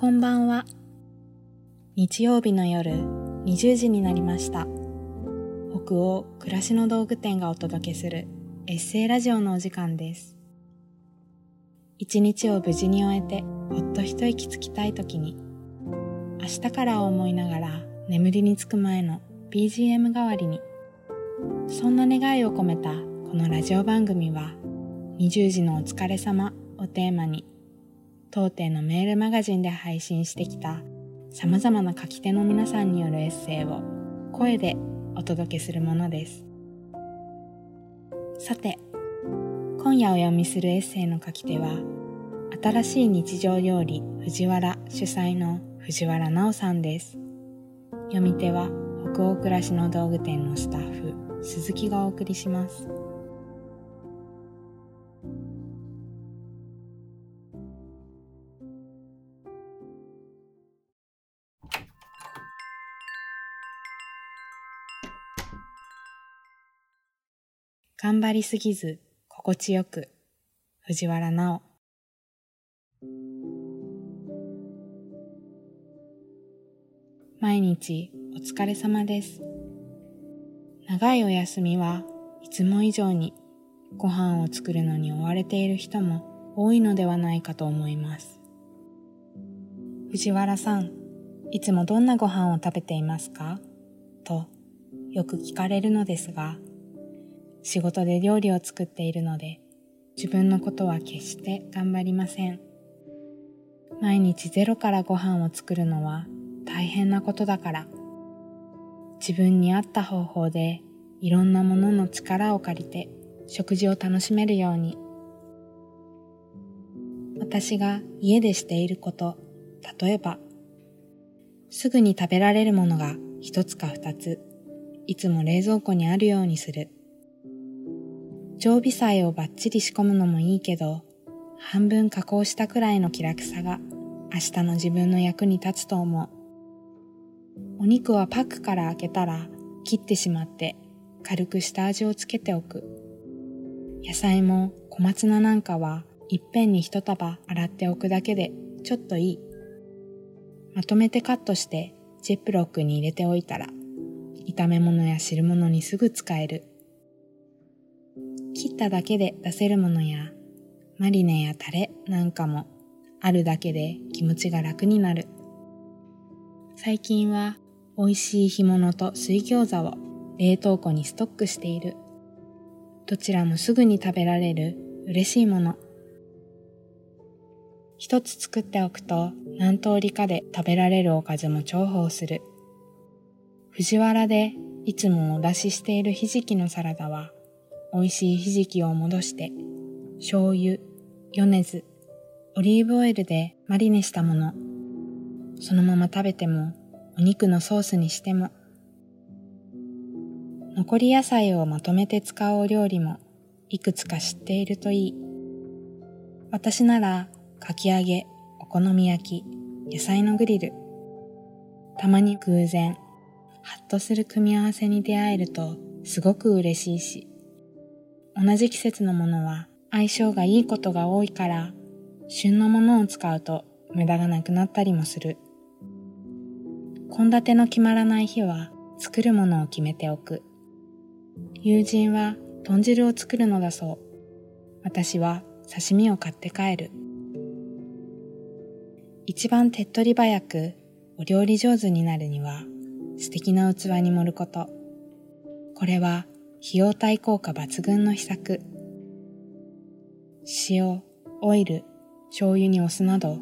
こんばんは。日曜日の夜20時になりました。北欧暮らしの道具店がお届けするエッセイラジオのお時間です。一日を無事に終えてほっと一息つきたい時に明日からを思いながら眠りにつく前の BGM 代わりにそんな願いを込めたこのラジオ番組は20時のお疲れ様をテーマに当店のメールマガジンで配信してきた様々な書き手の皆さんによるエッセイを声でお届けするものです。さて、今夜お読みするエッセイの書き手は新しい日常料理藤原主催の藤原奈緒さんです。読み手は北欧暮らしの道具店のスタッフ鈴木がお送りします。頑張りすぎず心地よく藤原奈緒。毎日お疲れ様です。長いお休みはいつも以上にご飯を作るのに追われている人も多いのではないかと思います。藤原さんいつもどんなご飯を食べていますか？とよく聞かれるのですが仕事で料理を作っているので自分のことは決して頑張りません。毎日ゼロからご飯を作るのは大変なことだから。自分に合った方法でいろんなものの力を借りて食事を楽しめるように。私が家でしていること例えばすぐに食べられるものが一つか二ついつも冷蔵庫にあるようにする。常備菜をバッチリ仕込むのもいいけど、半分加工したくらいの気楽さが明日の自分の役に立つと思う。お肉はパックから開けたら切ってしまって軽く下味をつけておく。野菜も小松菜なんかはいっぺんに一束洗っておくだけでちょっといい。まとめてカットしてジップロックに入れておいたら炒め物や汁物にすぐ使える。ただけで出せるものやマリネやタレなんかもあるだけで気持ちが楽になる。最近は美味しい干物と水餃子を冷凍庫にストックしている。どちらもすぐに食べられる嬉しいもの。一つ作っておくと何通りかで食べられるおかずも重宝する。藤原でいつもお出ししているひじきのサラダは美味しいひじきを戻して、醤油、米酢、オリーブオイルでマリネしたもの。そのまま食べても、お肉のソースにしても。残り野菜をまとめて使うお料理も、いくつか知っているといい。私なら、かき揚げ、お好み焼き、野菜のグリル。たまに偶然、ハッとする組み合わせに出会えると、すごく嬉しいし。同じ季節のものは相性がいいことが多いから、旬のものを使うと無駄がなくなったりもする。献立の決まらない日は作るものを決めておく。友人は豚汁を作るのだそう。私は刺身を買って帰る。一番手っ取り早くお料理上手になるには素敵な器に盛ること。これは費用対効果抜群の秘策。塩、オイル、醤油にお酢など、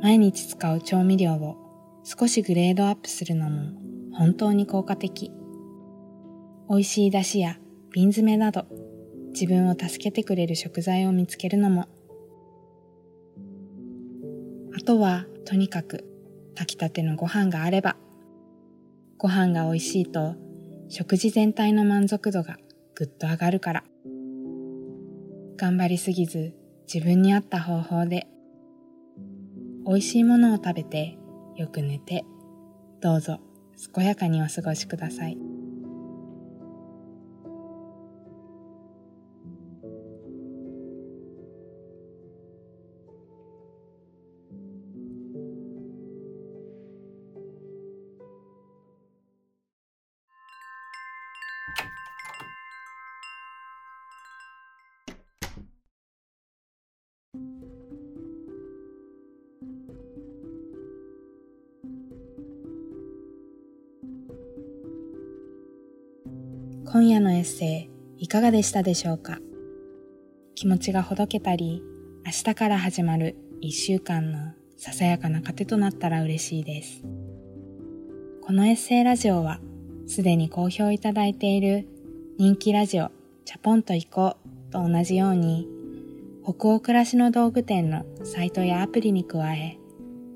毎日使う調味料を少しグレードアップするのも本当に効果的。美味しい出汁や瓶詰めなど、自分を助けてくれる食材を見つけるのも。あとは、とにかく、炊きたてのご飯があれば、ご飯が美味しいと食事全体の満足度がぐっと上がるから。頑張りすぎず自分に合った方法で美味しいものを食べてよく寝てどうぞ健やかにお過ごしください。今夜のエッセイいかがでしたでしょうか？気持ちがほどけたり明日から始まる一週間のささやかな糧となったら嬉しいです。このエッセイラジオはすでに好評いただいている人気ラジオチャポンと行こうと同じように北欧暮らしの道具店のサイトやアプリに加え、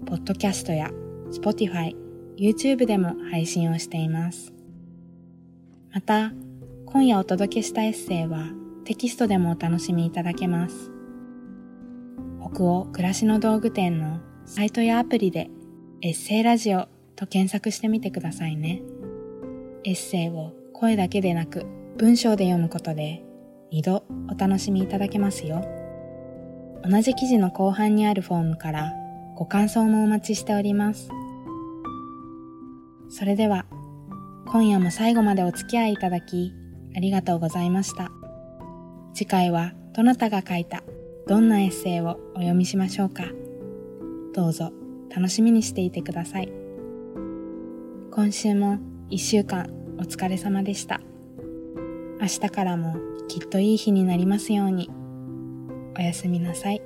ポッドキャストや Spotify、YouTube でも配信をしています。また、今夜お届けしたエッセイはテキストでもお楽しみいただけます。北欧暮らしの道具店のサイトやアプリでエッセイラジオと検索してみてくださいね。エッセイを声だけでなく文章で読むことで二度お楽しみいただけますよ。同じ記事の後半にあるフォームからご感想もお待ちしております。それでは、今夜も最後までお付き合いいただき、ありがとうございました。次回はどなたが書いたどんなエッセイをお読みしましょうか。どうぞ楽しみにしていてください。今週も1週間お疲れ様でした。明日からもきっといい日になりますように。おやすみなさい。